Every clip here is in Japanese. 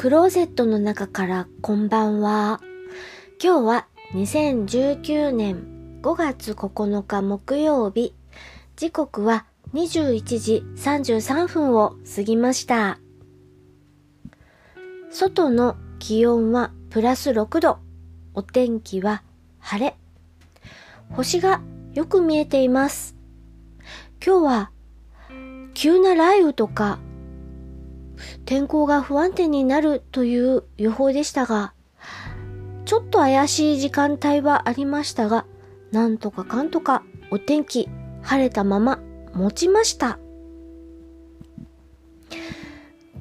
クローゼットの中からこんばんは。今日は2019年5月9日木曜日。時刻は21時33分を過ぎました。外の気温はプラス6度。お天気は晴れ。星がよく見えています。今日は急な雷雨とか天候が不安定になるという予報でしたが、ちょっと怪しい時間帯はありましたが、なんとかかんとかお天気晴れたまま持ちました。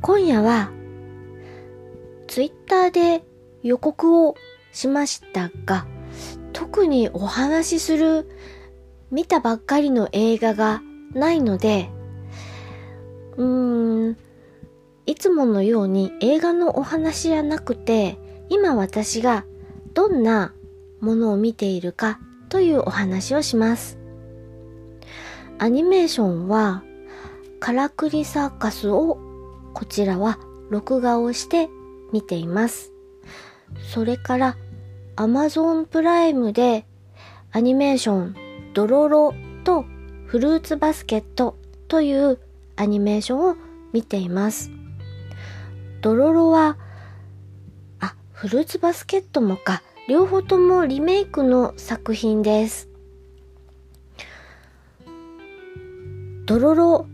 今夜は、ツイッターで予告をしましたが、特にお話しする見たばっかりの映画がないので、うーん、いつものように映画のお話じゃなくて、今私がどんなものを見ているかというお話をします。アニメーションは、カラクリサーカスをこちらは録画をして見ています。それから Amazon プライムでアニメーションドロロとフルーツバスケットというアニメーションを見ています。ドロロは、あ、フルーツバスケットもか。両方ともリメイクの作品です。ドロロ、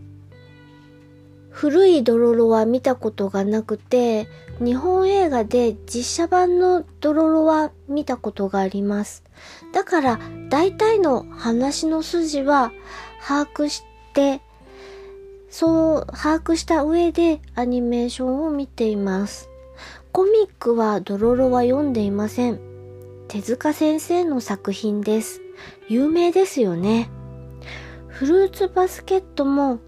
古いドロロは見たことがなくて、日本映画で実写版のドロロは見たことがあります。だから大体の話の筋は把握してそう把握した上でアニメーションを見ています。コミックはドロロは読んでいません。手塚先生の作品です。有名ですよね。フルーツバスケットも、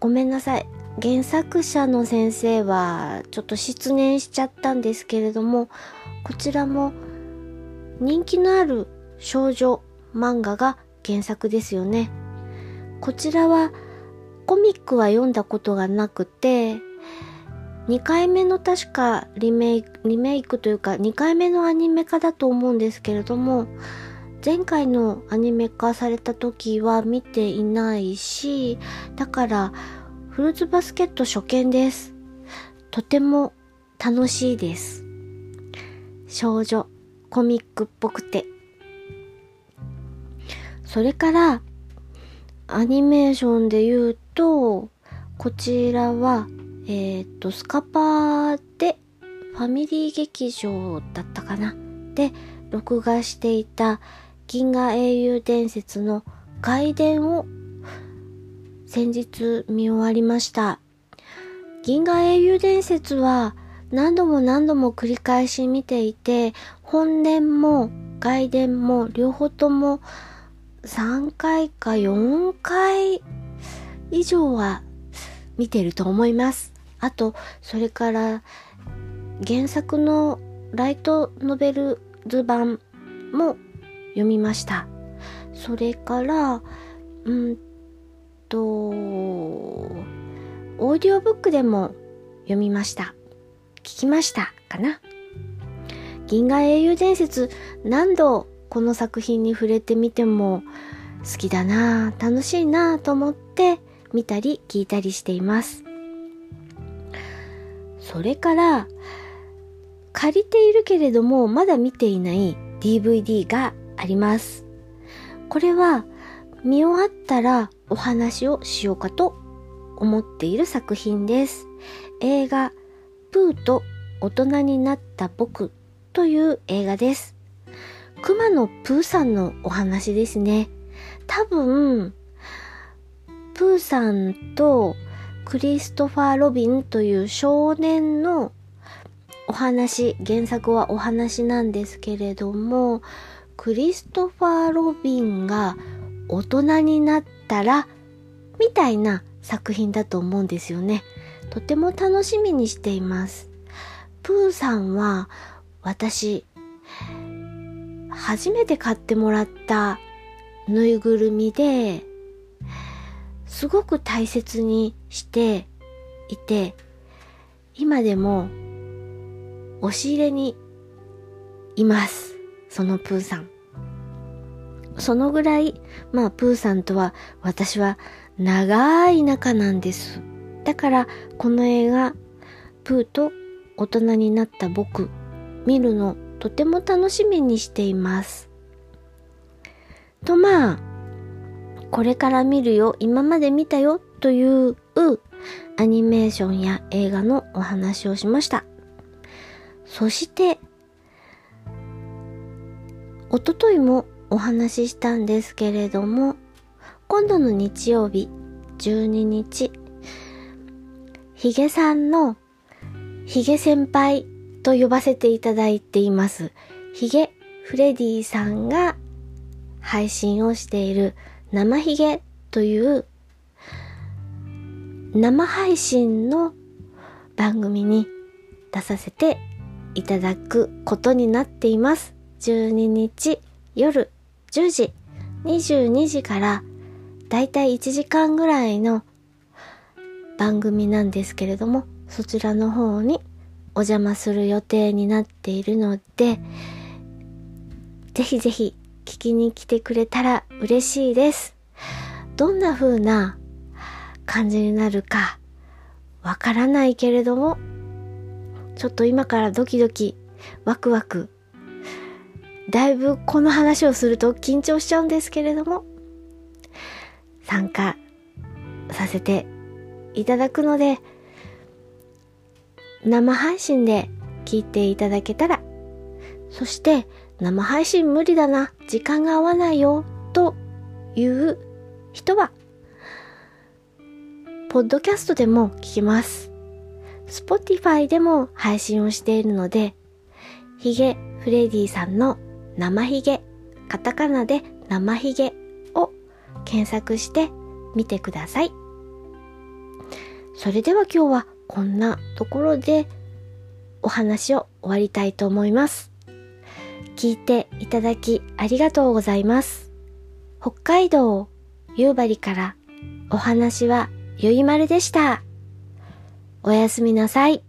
ごめんなさい。原作者の先生はちょっと失念しちゃったんですけれども、こちらも人気のある少女漫画が原作ですよね。こちらはコミックは読んだことがなくて、2回目の確かリメイク、リメイクというか2回目のアニメ化だと思うんですけれども、前回のアニメ化された時は見ていないし、だからフルーツバスケット初見です。とても楽しいです。少女コミックっぽくて。それから、アニメーションで言うと、こちらは、えっ、ー、と、スカパーで、ファミリー劇場だったかな？で、録画していた銀河英雄伝説の外伝を先日見終わりました。銀河英雄伝説は何度も何度も繰り返し見ていて、本年も外伝も両方とも3回か4回以上は見てると思います。あと、それから原作のライトノベルズ版も読みました。それから、うんと、オーディオブックでも読みました。聞きましたかな？銀河英雄伝説何度この作品に触れてみても好きだな楽しいなと思って見たり聞いたりしています。それから、借りているけれどもまだ見ていない DVD があります。これは見終わったらお話をしようかと思っている作品です。映画、プーと大人になった僕という映画です。熊野プーさんのお話ですね。多分、プーさんとクリストファー・ロビンという少年のお話、原作はお話なんですけれども、クリストファー・ロビンが大人になったら、みたいな作品だと思うんですよね。とても楽しみにしています。プーさんは私、初めて買ってもらったぬいぐるみで、すごく大切にしていて、今でも押し入れにいます。そのプーさん。そのぐらい、まあプーさんとは私は長い仲なんです。だからこの映画、プーと大人になった僕、見るのとても楽しみにしています。とまあ、これから見るよ、今まで見たよというアニメーションや映画のお話をしました。そして、おとといもお話ししたんですけれども、今度の日曜日12日、ヒゲさんのヒゲ先輩と呼ばせていただいています。ヒゲフレディさんが配信をしている生ヒゲという生配信の番組に出させていただくことになっています。12日夜10時、22時からだいたい1時間ぐらいの番組なんですけれども、そちらの方にお邪魔する予定になっているので、ぜひぜひ聞きに来てくれたら嬉しいです。どんな風な感じになるかわからないけれども、ちょっと今からドキドキ、ワクワク、だいぶこの話をすると緊張しちゃうんですけれども、参加させていただくので、生配信で聞いていただけたら、そして生配信無理だな、時間が合わないよ、という人はポッドキャストでも聞きます。Spotify でも配信をしているので、ヒゲフレディさんの生ヒゲ、カタカナで生ヒゲを検索してみてください。それでは今日はこんなところでお話を終わりたいと思います。聞いていただきありがとうございます。北海道夕張からお話はゆいまるでした。おやすみなさい。